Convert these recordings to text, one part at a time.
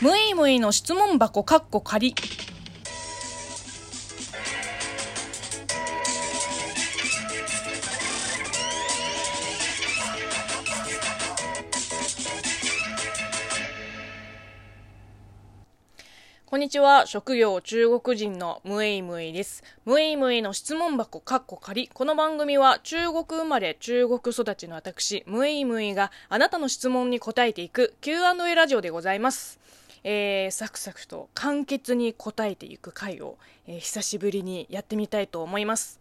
むいむいの質問箱かっこ仮。こんにちは。職業中国人のムエイムエイです。ムエイムエイの質問箱かっこ仮。この番組は中国生まれ中国育ちの私、ムエイムエイがあなたの質問に答えていく Q&A ラジオでございます。えー、サクサクと簡潔に答えていく回を、えー久しぶりにやってみたいと思います。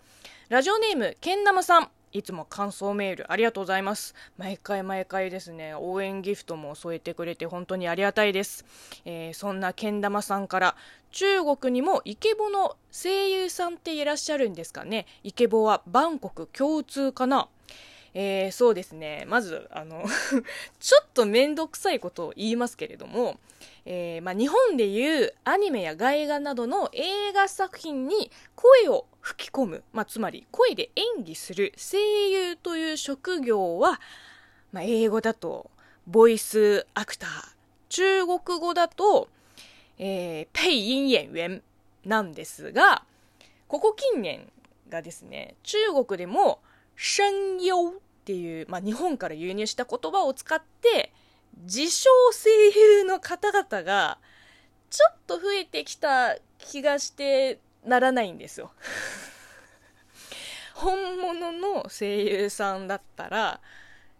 ラジオネーム、けんだまさん。いつも感想メールありがとうございます。毎回毎回ですね、応援ギフトも添えてくれて本当にありがたいです。えーそんなけん玉さんから、中国にもイケボの声優さんっていらっしゃるんですかねイケボはバンコク共通かなえーそうですね。まず、あの、ちょっとめんどくさいことを言いますけれども、えーまあ、日本でいうアニメや外画などの映画作品に声を吹き込む、まあ、つまり声で演技する声優という職業は、まあ、英語だとボイスアクター、中国語だと、えー、配音演員なんですが、ここ近年がですね、中国でも声優っていう、まあ、日本から輸入した言葉を使って、自称声優の方々が、ちょっと増えてきた気がしてならないんですよ。本物の声優さんだったら、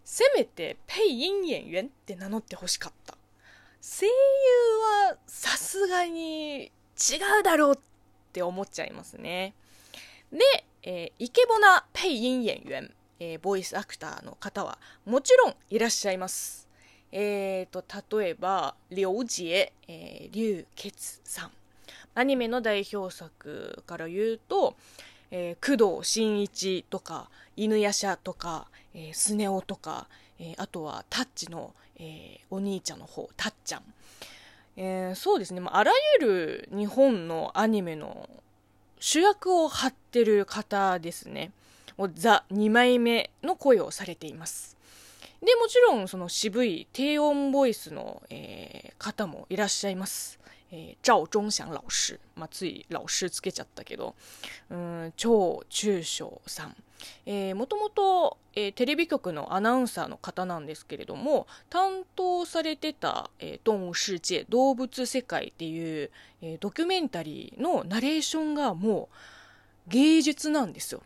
せめてペイイン演員って名乗ってほしかった。声優はさすがに違うだろうって思っちゃいますね。で、えーイケボなペイン演員、えーボイスアクターの方はもちろんいらっしゃいます。えーと、例えば、劉杰、えー、劉傑さん。アニメの代表作から言うと、えー工藤新一とか、犬夜叉とか、えースネ夫とか、えーあとはタッチの、えーお兄ちゃんの方、タッちゃん。えーそうですね、まあ、あらゆる日本のアニメの主役を張ってる方ですね。もうザ2枚目の声をされています。で、もちろん、その渋い低音ボイスの、えー方もいらっしゃいます。えー、赵忠祥老師。まあ、つい老師つけちゃったけど、うん、超中小さん。えー、もともと、えーテレビ局のアナウンサーの方なんですけれども、担当されてた、えー、動物世界、動物世界っていう、えードキュメンタリーのナレーションがもう芸術なんですよ。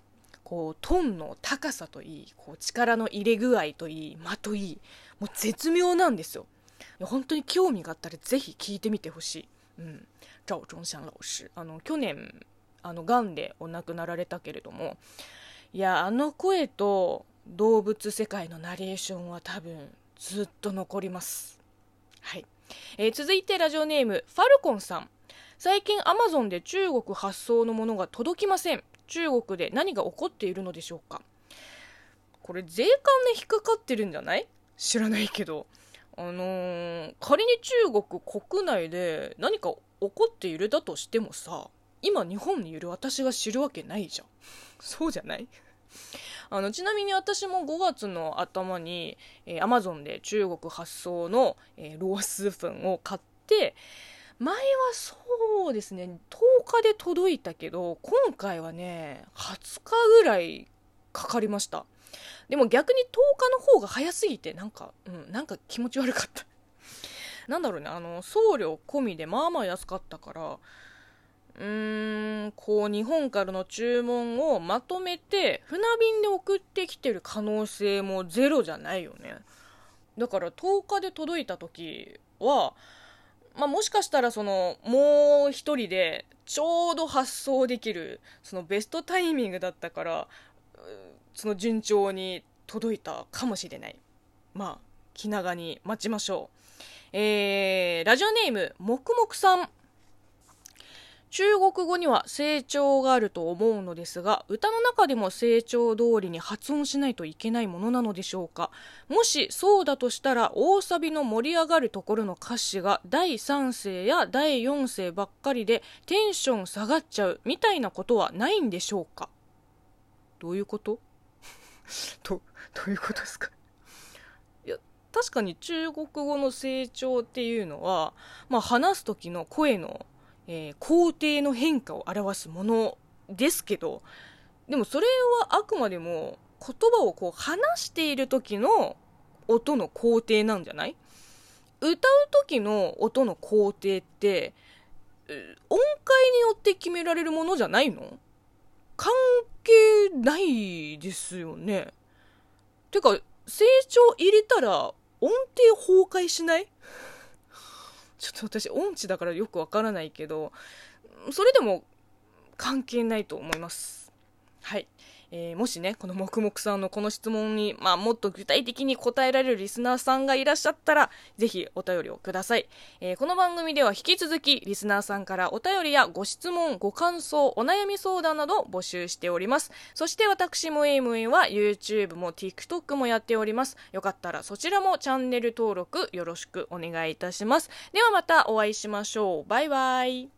こう、トンの高さといい、こう、力の入れ具合といい、間といい、もう絶妙なんですよ。本当に興味があったらぜひ聞いてみてほしい。うん。赵祥老師。あの、去年、あの、癌でお亡くなられたけれども、いや、あの声と動物世界のナレーションは多分ずっと残ります。はい。えー続いてラジオネーム、ファルコンさん。最近アマゾンで中国発送のものが届きません。中国で何が起こっているのでしょうか？これ税関で引っかかってるんじゃない？知らないけど。あのー仮に中国国内で何か起こっているだとしてもさ、今日本にいる私が知るわけないじゃん。そうじゃない？あの、ちなみに私も5月の頭に、えー、Amazon で中国発送の、えーロース粉を買って、前はそうですね、10日で届いたけど、今回はね、20日ぐらいかかりました。でも逆に10日の方が早すぎて、なんか、うん、なんか気持ち悪かった。なんだろうね、あの、送料込みでまあまあ安かったから、うーん、こう、日本からの注文をまとめて、船便で送ってきてる可能性もゼロじゃないよね。だから10日で届いた時は、まあ、もしかしたらその、もう一人でちょうど発送できる、そのベストタイミングだったから、その順調に届いたかもしれない。まあ、気長に待ちましょう。えー、ラジオネーム、もくもくさん。中国語には成長があると思うのですが、歌の中でも成長通りに発音しないといけないものなのでしょうか？もしそうだとしたら、大サビの盛り上がるところの歌詞が第3声や第4声ばっかりでテンション下がっちゃうみたいなことはないんでしょうか？どういうこと？ど、どういうことですか？いや確かに中国語の成長っていうのは、まあ、話す時の声の、えー、工程の変化を表すものですけどでもそれはあくまでも言葉をこう話している時の音の工程なんじゃない？歌う時の音の工程って音階によって決められるものじゃないの？関係ないですよね。てか、成長入れたら音程崩壊しない？ちょっと私音痴だからよくわからないけど、それでも関係ないと思います。はい。えー、もしね、この黙々さんのこの質問に、まあ、もっと具体的に答えられるリスナーさんがいらっしゃったら、ぜひお便りをください。えー、この番組では引き続き、リスナーさんからお便りやご質問、ご感想、お悩み相談など募集しております。そして私も AMA は YouTube も TikTok もやっております。よかったらそちらもチャンネル登録よろしくお願いいたします。ではまたお会いしましょう。バイバイ。